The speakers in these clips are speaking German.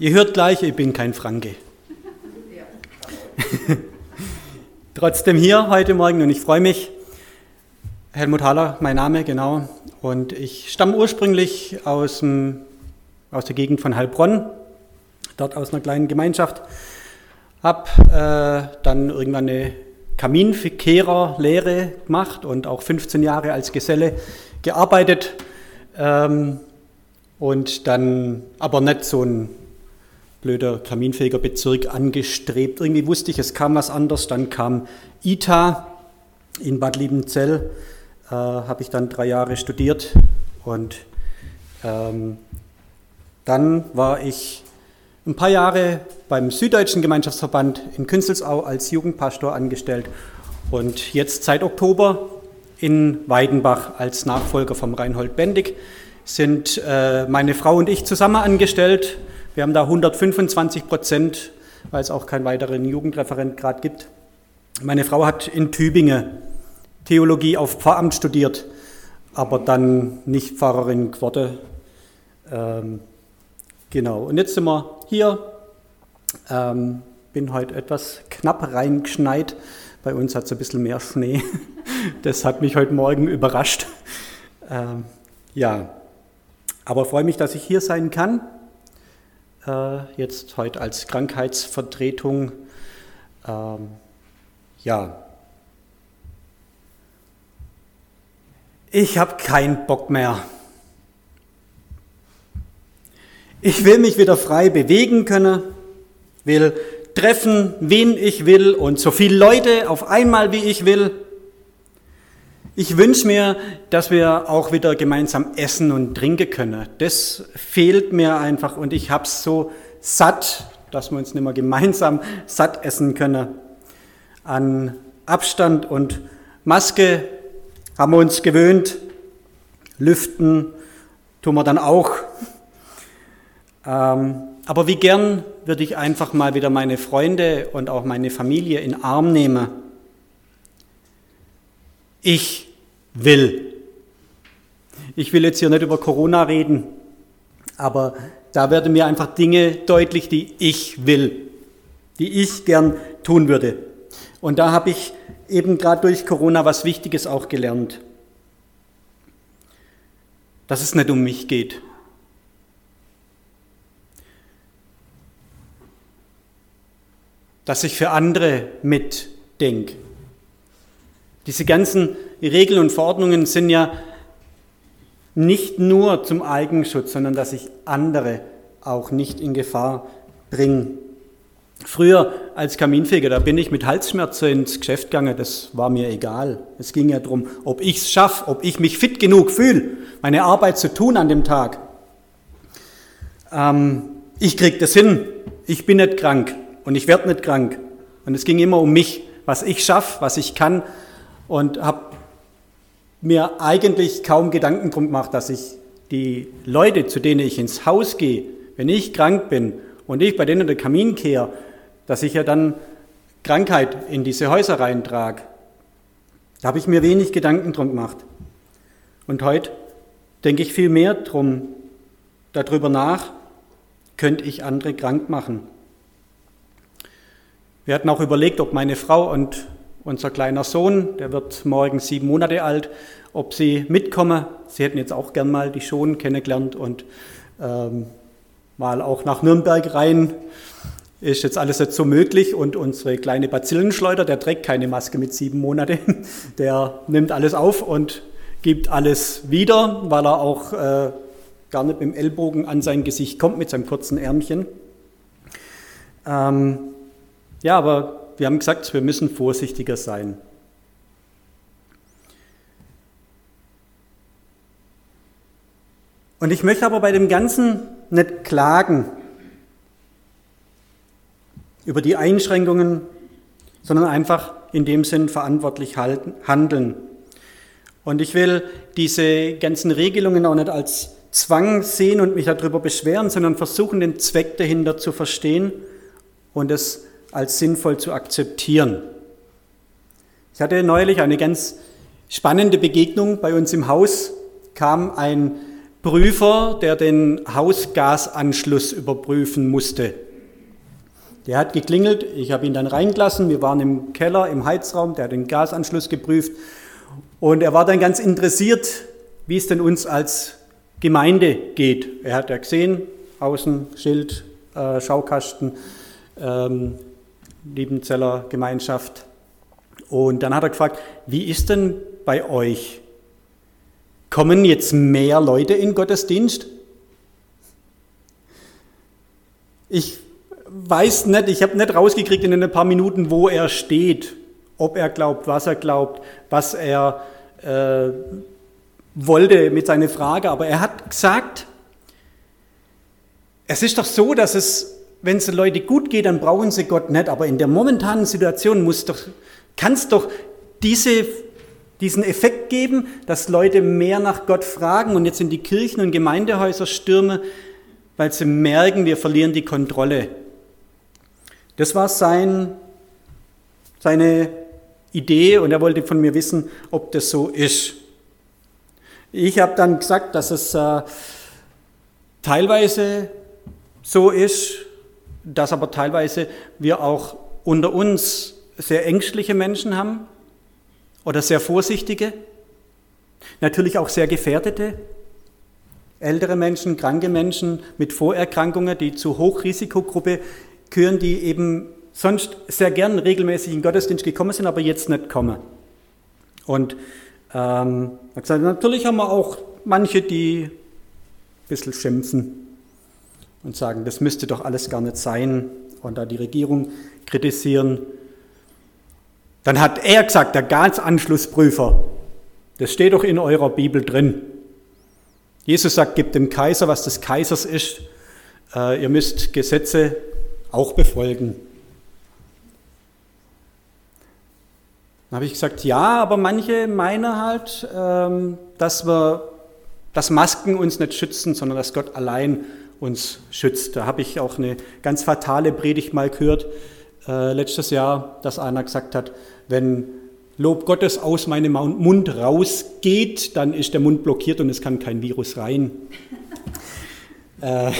Ihr hört gleich, ich bin kein Franke. Trotzdem hier heute Morgen und ich freue mich. Helmut Haller, mein Name, genau. Und ich stamme ursprünglich aus, dem, aus der Gegend von Heilbronn, dort aus einer kleinen Gemeinschaft. Habe äh, dann irgendwann eine Kaminkehrerlehre gemacht und auch 15 Jahre als Geselle gearbeitet. Ähm, und dann aber nicht so ein blöder kaminfähiger Bezirk angestrebt. Irgendwie wusste ich, es kam was anderes. Dann kam ITA in Bad Liebenzell, äh, habe ich dann drei Jahre studiert und ähm, dann war ich ein paar Jahre beim Süddeutschen Gemeinschaftsverband in Künzelsau als Jugendpastor angestellt und jetzt seit Oktober in Weidenbach als Nachfolger vom Reinhold Bendig sind äh, meine Frau und ich zusammen angestellt wir haben da 125 Prozent, weil es auch keinen weiteren Jugendreferent gerade gibt. Meine Frau hat in Tübingen Theologie auf Pfarramt studiert, aber dann nicht Pfarrerin geworden. Ähm, genau, und jetzt sind wir hier. Ähm, bin heute etwas knapp reingeschneit. Bei uns hat es ein bisschen mehr Schnee. Das hat mich heute Morgen überrascht. Ähm, ja, aber freue mich, dass ich hier sein kann jetzt heute als Krankheitsvertretung. Ähm, ja, ich habe keinen Bock mehr. Ich will mich wieder frei bewegen können, will treffen, wen ich will und so viele Leute auf einmal, wie ich will. Ich wünsche mir, dass wir auch wieder gemeinsam essen und trinken können. Das fehlt mir einfach und ich habe es so satt, dass wir uns nicht mehr gemeinsam satt essen können. An Abstand und Maske haben wir uns gewöhnt. Lüften tun wir dann auch. Ähm, aber wie gern würde ich einfach mal wieder meine Freunde und auch meine Familie in Arm nehmen. Ich will. Ich will jetzt hier nicht über Corona reden, aber da werden mir einfach Dinge deutlich, die ich will, die ich gern tun würde. Und da habe ich eben gerade durch Corona was Wichtiges auch gelernt. Dass es nicht um mich geht. Dass ich für andere mitdenke. Diese ganzen Regeln und Verordnungen sind ja nicht nur zum Eigenschutz, sondern dass ich andere auch nicht in Gefahr bringe. Früher als Kaminfeger, da bin ich mit Halsschmerzen ins Geschäft gegangen, das war mir egal. Es ging ja darum, ob ich es schaffe, ob ich mich fit genug fühle, meine Arbeit zu tun an dem Tag. Ähm, ich kriege das hin, ich bin nicht krank und ich werde nicht krank. Und es ging immer um mich, was ich schaffe, was ich kann und habe mir eigentlich kaum Gedanken drum gemacht, dass ich die Leute, zu denen ich ins Haus gehe, wenn ich krank bin und ich bei denen der Kamin kehre, dass ich ja dann Krankheit in diese Häuser reintrage. Da habe ich mir wenig Gedanken drum gemacht. Und heute denke ich viel mehr drum, darüber nach, könnte ich andere krank machen. Wir hatten auch überlegt, ob meine Frau und unser kleiner Sohn, der wird morgen sieben Monate alt, ob sie mitkommen. Sie hätten jetzt auch gern mal die Schon kennengelernt und ähm, mal auch nach Nürnberg rein. Ist jetzt alles nicht so möglich und unsere kleine Bazillenschleuder, der trägt keine Maske mit sieben Monaten, der nimmt alles auf und gibt alles wieder, weil er auch äh, gar nicht mit dem Ellbogen an sein Gesicht kommt mit seinem kurzen Ärmchen. Ähm, ja, aber wir haben gesagt, wir müssen vorsichtiger sein. Und ich möchte aber bei dem Ganzen nicht klagen über die Einschränkungen, sondern einfach in dem Sinn verantwortlich halten, handeln. Und ich will diese ganzen Regelungen auch nicht als Zwang sehen und mich darüber beschweren, sondern versuchen, den Zweck dahinter zu verstehen und es als sinnvoll zu akzeptieren. Ich hatte neulich eine ganz spannende Begegnung bei uns im Haus, kam ein Prüfer, der den Hausgasanschluss überprüfen musste. Der hat geklingelt, ich habe ihn dann reingelassen, wir waren im Keller, im Heizraum, der hat den Gasanschluss geprüft und er war dann ganz interessiert, wie es denn uns als Gemeinde geht. Er hat ja gesehen, außen Schild, äh, Schaukasten, ähm, Liebenzeller Gemeinschaft. Und dann hat er gefragt, wie ist denn bei euch? Kommen jetzt mehr Leute in Gottesdienst? Ich weiß nicht, ich habe nicht rausgekriegt in ein paar Minuten, wo er steht, ob er glaubt, was er glaubt, was er äh, wollte mit seiner Frage. Aber er hat gesagt, es ist doch so, dass es, wenn es den Leuten gut geht, dann brauchen sie Gott nicht. Aber in der momentanen Situation muss doch, kann es doch diese diesen Effekt geben, dass Leute mehr nach Gott fragen und jetzt in die Kirchen und Gemeindehäuser stürmen, weil sie merken, wir verlieren die Kontrolle. Das war sein, seine Idee und er wollte von mir wissen, ob das so ist. Ich habe dann gesagt, dass es äh, teilweise so ist, dass aber teilweise wir auch unter uns sehr ängstliche Menschen haben, oder sehr vorsichtige, natürlich auch sehr gefährdete, ältere Menschen, kranke Menschen mit Vorerkrankungen, die zur Hochrisikogruppe gehören, die eben sonst sehr gern regelmäßig in Gottesdienst gekommen sind, aber jetzt nicht kommen. Und ähm, natürlich haben wir auch manche, die ein bisschen schimpfen und sagen, das müsste doch alles gar nicht sein und da die Regierung kritisieren. Dann hat er gesagt, der Gasanschlussprüfer, das steht doch in eurer Bibel drin. Jesus sagt, gebt dem Kaiser, was des Kaisers ist. Äh, ihr müsst Gesetze auch befolgen. Dann habe ich gesagt, ja, aber manche meinen halt, ähm, dass wir, dass Masken uns nicht schützen, sondern dass Gott allein uns schützt. Da habe ich auch eine ganz fatale Predigt mal gehört äh, letztes Jahr, dass einer gesagt hat, wenn Lob Gottes aus meinem Mund rausgeht, dann ist der Mund blockiert und es kann kein Virus rein. äh,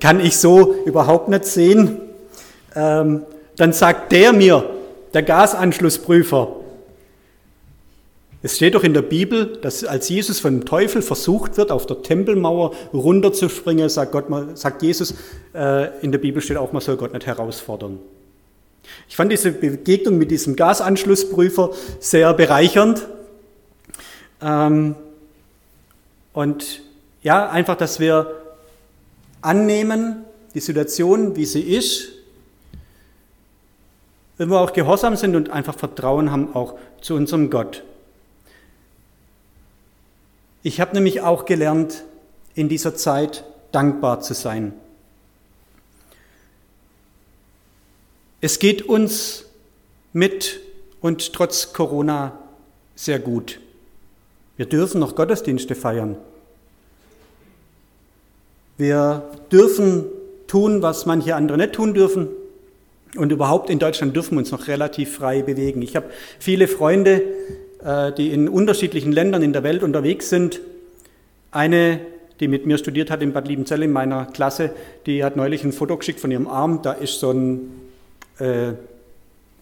kann ich so überhaupt nicht sehen. Ähm, dann sagt der mir, der Gasanschlussprüfer, es steht doch in der Bibel, dass als Jesus vom Teufel versucht wird, auf der Tempelmauer runterzuspringen, sagt, Gott, sagt Jesus, äh, in der Bibel steht auch, man soll Gott nicht herausfordern. Ich fand diese Begegnung mit diesem Gasanschlussprüfer sehr bereichernd. Ähm, und ja, einfach, dass wir annehmen, die Situation, wie sie ist, wenn wir auch gehorsam sind und einfach Vertrauen haben auch zu unserem Gott. Ich habe nämlich auch gelernt, in dieser Zeit dankbar zu sein. Es geht uns mit und trotz Corona sehr gut. Wir dürfen noch Gottesdienste feiern. Wir dürfen tun, was manche andere nicht tun dürfen. Und überhaupt in Deutschland dürfen wir uns noch relativ frei bewegen. Ich habe viele Freunde, die in unterschiedlichen Ländern in der Welt unterwegs sind. Eine, die mit mir studiert hat in Bad Liebenzell in meiner Klasse, die hat neulich ein Foto geschickt von ihrem Arm. Da ist so ein äh,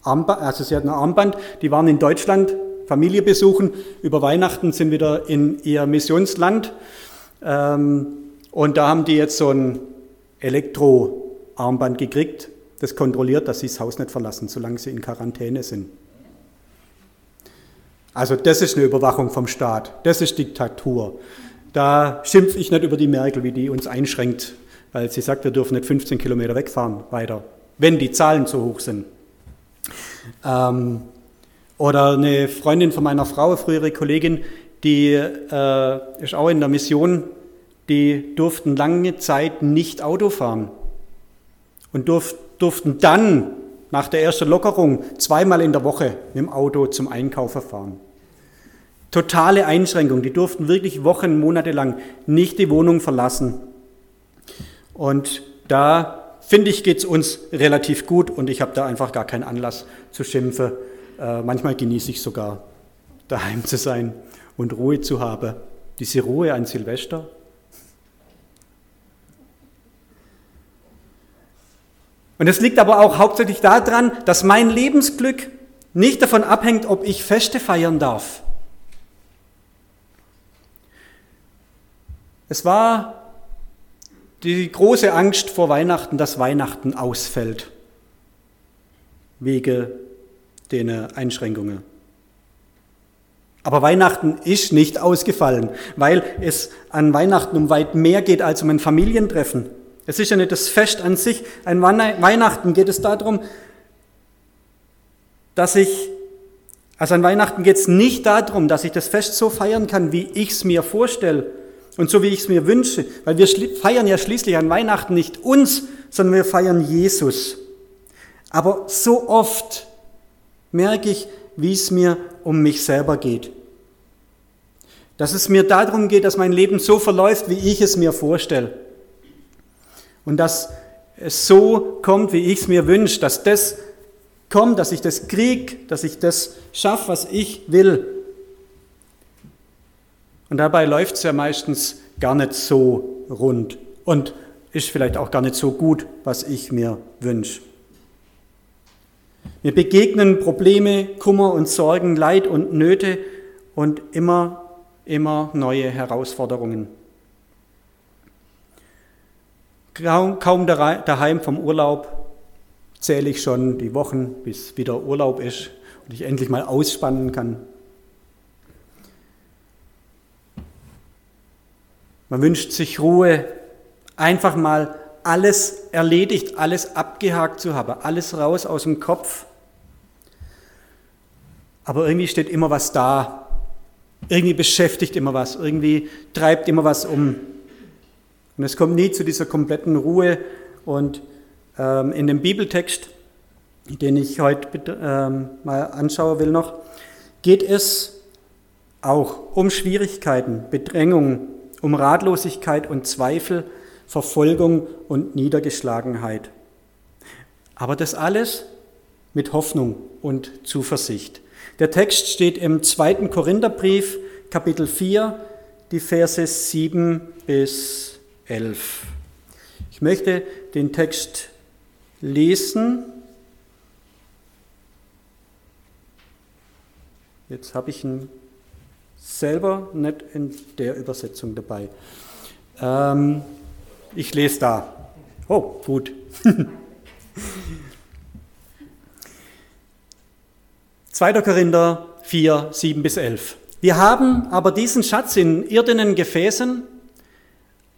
Armband, also sie hatten ein Armband, die waren in Deutschland, Familie besuchen, über Weihnachten sind wieder in ihr Missionsland ähm, und da haben die jetzt so ein Elektroarmband gekriegt, das kontrolliert, dass sie das Haus nicht verlassen, solange sie in Quarantäne sind. Also das ist eine Überwachung vom Staat, das ist Diktatur. Da schimpfe ich nicht über die Merkel, wie die uns einschränkt, weil sie sagt, wir dürfen nicht 15 Kilometer wegfahren weiter wenn die Zahlen zu hoch sind. Ähm, oder eine Freundin von meiner Frau, frühere Kollegin, die äh, ist auch in der Mission, die durften lange Zeit nicht Auto fahren und durf, durften dann nach der ersten Lockerung zweimal in der Woche mit dem Auto zum Einkaufen fahren. Totale Einschränkung, die durften wirklich Wochen, Monate lang nicht die Wohnung verlassen. Und da finde ich, geht es uns relativ gut und ich habe da einfach gar keinen Anlass zu schimpfen. Äh, manchmal genieße ich sogar, daheim zu sein und Ruhe zu haben. Diese Ruhe an Silvester. Und es liegt aber auch hauptsächlich daran, dass mein Lebensglück nicht davon abhängt, ob ich Feste feiern darf. Es war die große Angst vor Weihnachten, dass Weihnachten ausfällt, wegen den Einschränkungen. Aber Weihnachten ist nicht ausgefallen, weil es an Weihnachten um weit mehr geht als um ein Familientreffen. Es ist ja nicht das Fest an sich. An Weihnachten geht es darum, dass ich, also an Weihnachten geht es nicht darum, dass ich das Fest so feiern kann, wie ich es mir vorstelle und so wie ich es mir wünsche, weil wir feiern ja schließlich an Weihnachten nicht uns, sondern wir feiern Jesus. Aber so oft merke ich, wie es mir um mich selber geht. Dass es mir darum geht, dass mein Leben so verläuft, wie ich es mir vorstelle. Und dass es so kommt, wie ich es mir wünsche, dass das kommt, dass ich das kriege, dass ich das schaffe, was ich will. Und dabei läuft es ja meistens gar nicht so rund und ist vielleicht auch gar nicht so gut, was ich mir wünsche. Mir begegnen Probleme, Kummer und Sorgen, Leid und Nöte und immer, immer neue Herausforderungen. Kaum, kaum daheim vom Urlaub zähle ich schon die Wochen, bis wieder Urlaub ist und ich endlich mal ausspannen kann. Man wünscht sich Ruhe, einfach mal alles erledigt, alles abgehakt zu haben, alles raus aus dem Kopf. Aber irgendwie steht immer was da, irgendwie beschäftigt immer was, irgendwie treibt immer was um. Und es kommt nie zu dieser kompletten Ruhe. Und ähm, in dem Bibeltext, den ich heute ähm, mal anschauen will noch, geht es auch um Schwierigkeiten, Bedrängung, um Ratlosigkeit und Zweifel, Verfolgung und Niedergeschlagenheit. Aber das alles mit Hoffnung und Zuversicht. Der Text steht im zweiten Korintherbrief, Kapitel 4, die Verse 7 bis 11. Ich möchte den Text lesen. Jetzt habe ich ihn selber nicht in der Übersetzung dabei. Ähm, ich lese da. Oh, gut. 2. Korinther 4, 7 bis 11. Wir haben aber diesen Schatz in irdenen Gefäßen,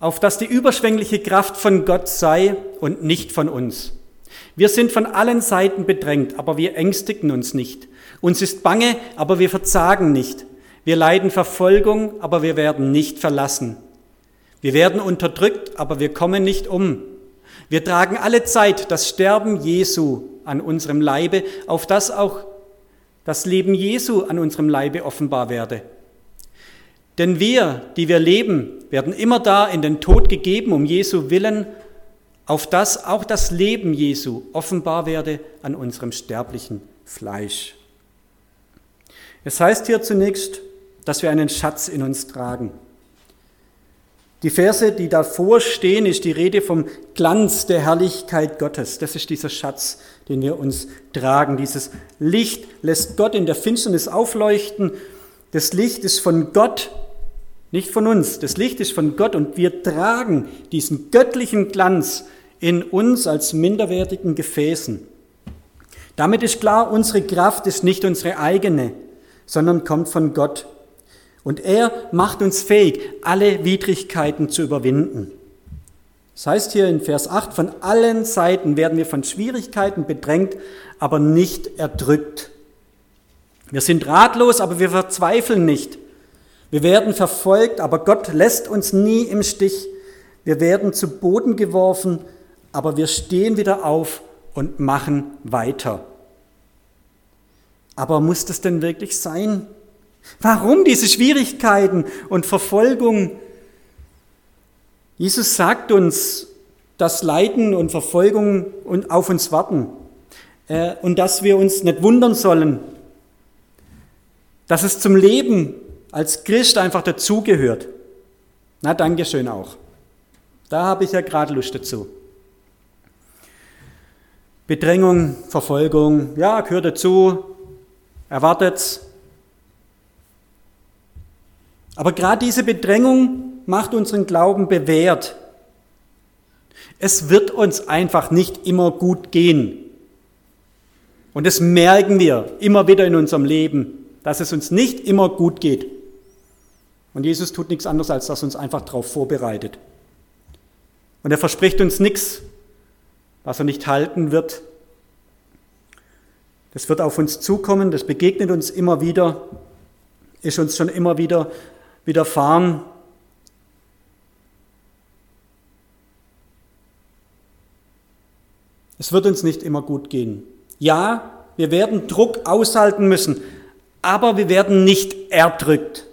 auf dass die überschwängliche Kraft von Gott sei und nicht von uns. Wir sind von allen Seiten bedrängt, aber wir ängstigen uns nicht. Uns ist bange, aber wir verzagen nicht. Wir leiden Verfolgung, aber wir werden nicht verlassen. Wir werden unterdrückt, aber wir kommen nicht um. Wir tragen alle Zeit das Sterben Jesu an unserem Leibe, auf das auch das Leben Jesu an unserem Leibe offenbar werde. Denn wir, die wir leben, werden immer da in den Tod gegeben, um Jesu willen, auf das auch das Leben Jesu offenbar werde an unserem sterblichen Fleisch. Es heißt hier zunächst, dass wir einen Schatz in uns tragen. Die Verse, die davor stehen, ist die Rede vom Glanz der Herrlichkeit Gottes. Das ist dieser Schatz, den wir uns tragen. Dieses Licht lässt Gott in der Finsternis aufleuchten. Das Licht ist von Gott, nicht von uns. Das Licht ist von Gott und wir tragen diesen göttlichen Glanz in uns als minderwertigen Gefäßen. Damit ist klar, unsere Kraft ist nicht unsere eigene, sondern kommt von Gott. Und er macht uns fähig, alle Widrigkeiten zu überwinden. Das heißt hier in Vers 8, von allen Seiten werden wir von Schwierigkeiten bedrängt, aber nicht erdrückt. Wir sind ratlos, aber wir verzweifeln nicht. Wir werden verfolgt, aber Gott lässt uns nie im Stich. Wir werden zu Boden geworfen, aber wir stehen wieder auf und machen weiter. Aber muss das denn wirklich sein? Warum diese Schwierigkeiten und Verfolgung? Jesus sagt uns, dass Leiden und Verfolgung auf uns warten äh, und dass wir uns nicht wundern sollen, dass es zum Leben als Christ einfach dazugehört. Na, Dankeschön auch. Da habe ich ja gerade Lust dazu. Bedrängung, Verfolgung, ja, gehört dazu, erwartet's. Aber gerade diese Bedrängung macht unseren Glauben bewährt. Es wird uns einfach nicht immer gut gehen. Und das merken wir immer wieder in unserem Leben, dass es uns nicht immer gut geht. Und Jesus tut nichts anderes, als dass er uns einfach darauf vorbereitet. Und er verspricht uns nichts, was er nicht halten wird. Das wird auf uns zukommen, das begegnet uns immer wieder, ist uns schon immer wieder widerfahren. Es wird uns nicht immer gut gehen. Ja, wir werden Druck aushalten müssen, aber wir werden nicht erdrückt.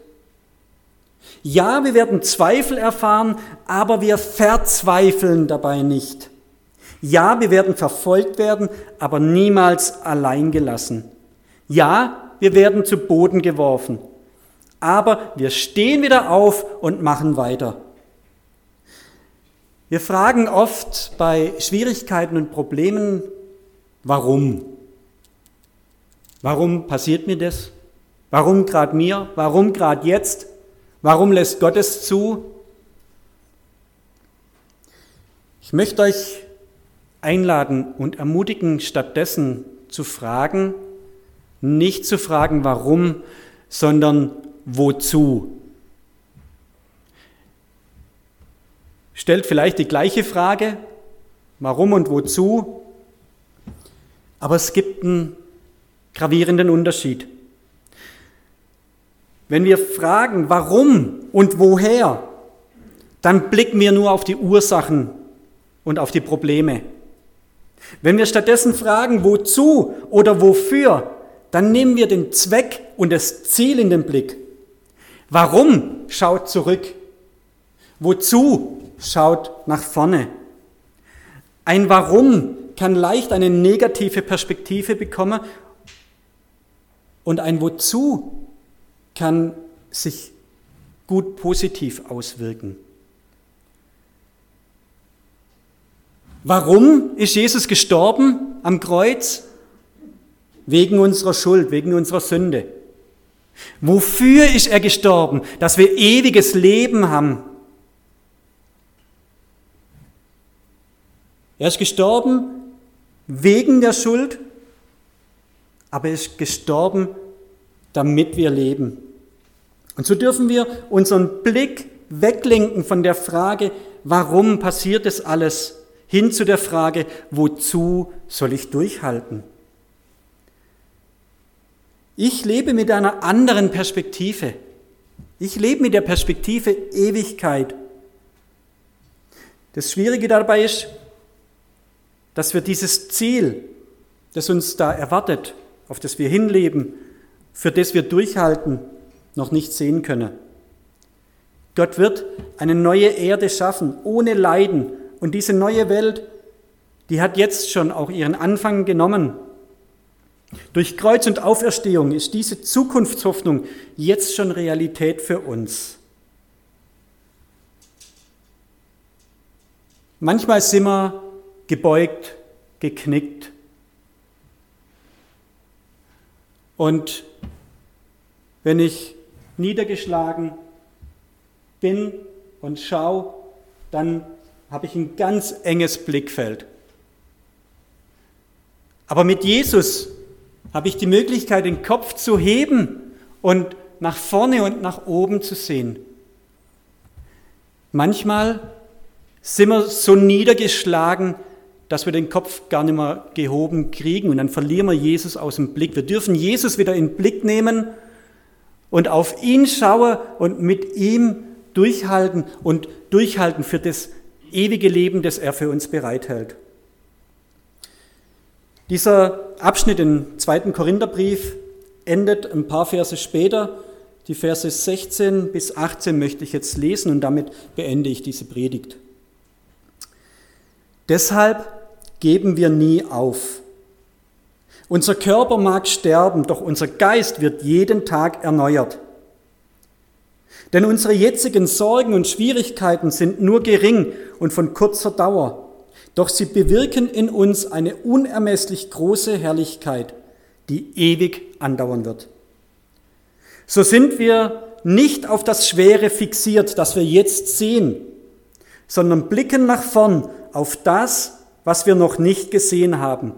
Ja, wir werden Zweifel erfahren, aber wir verzweifeln dabei nicht. Ja, wir werden verfolgt werden, aber niemals allein gelassen. Ja, wir werden zu Boden geworfen, aber wir stehen wieder auf und machen weiter. Wir fragen oft bei Schwierigkeiten und Problemen, warum? Warum passiert mir das? Warum gerade mir? Warum gerade jetzt? Warum lässt Gott es zu? Ich möchte euch einladen und ermutigen, stattdessen zu fragen, nicht zu fragen, warum, sondern wozu. Stellt vielleicht die gleiche Frage, warum und wozu, aber es gibt einen gravierenden Unterschied. Wenn wir fragen, warum und woher, dann blicken wir nur auf die Ursachen und auf die Probleme. Wenn wir stattdessen fragen, wozu oder wofür, dann nehmen wir den Zweck und das Ziel in den Blick. Warum schaut zurück? Wozu schaut nach vorne? Ein Warum kann leicht eine negative Perspektive bekommen und ein Wozu kann sich gut positiv auswirken. Warum ist Jesus gestorben am Kreuz? Wegen unserer Schuld, wegen unserer Sünde. Wofür ist er gestorben? Dass wir ewiges Leben haben. Er ist gestorben wegen der Schuld, aber er ist gestorben, damit wir leben. Und so dürfen wir unseren Blick weglenken von der Frage, warum passiert es alles, hin zu der Frage, wozu soll ich durchhalten? Ich lebe mit einer anderen Perspektive. Ich lebe mit der Perspektive Ewigkeit. Das Schwierige dabei ist, dass wir dieses Ziel, das uns da erwartet, auf das wir hinleben, für das wir durchhalten, noch nicht sehen können. Gott wird eine neue Erde schaffen, ohne Leiden. Und diese neue Welt, die hat jetzt schon auch ihren Anfang genommen. Durch Kreuz und Auferstehung ist diese Zukunftshoffnung jetzt schon Realität für uns. Manchmal sind wir gebeugt, geknickt. Und wenn ich niedergeschlagen bin und schaue, dann habe ich ein ganz enges Blickfeld. Aber mit Jesus habe ich die Möglichkeit, den Kopf zu heben und nach vorne und nach oben zu sehen. Manchmal sind wir so niedergeschlagen, dass wir den Kopf gar nicht mehr gehoben kriegen und dann verlieren wir Jesus aus dem Blick. Wir dürfen Jesus wieder in den Blick nehmen und auf ihn schauen und mit ihm durchhalten und durchhalten für das ewige Leben, das er für uns bereithält. Dieser Abschnitt im zweiten Korintherbrief endet ein paar Verse später. Die Verse 16 bis 18 möchte ich jetzt lesen und damit beende ich diese Predigt. Deshalb geben wir nie auf. Unser Körper mag sterben, doch unser Geist wird jeden Tag erneuert. Denn unsere jetzigen Sorgen und Schwierigkeiten sind nur gering und von kurzer Dauer. doch sie bewirken in uns eine unermesslich große Herrlichkeit, die ewig andauern wird. So sind wir nicht auf das Schwere fixiert, das wir jetzt sehen, sondern blicken nach vorn auf das, was wir noch nicht gesehen haben.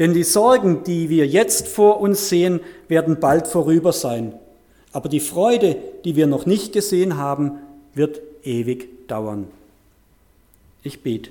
Denn die Sorgen, die wir jetzt vor uns sehen, werden bald vorüber sein. Aber die Freude, die wir noch nicht gesehen haben, wird ewig dauern. Ich bete.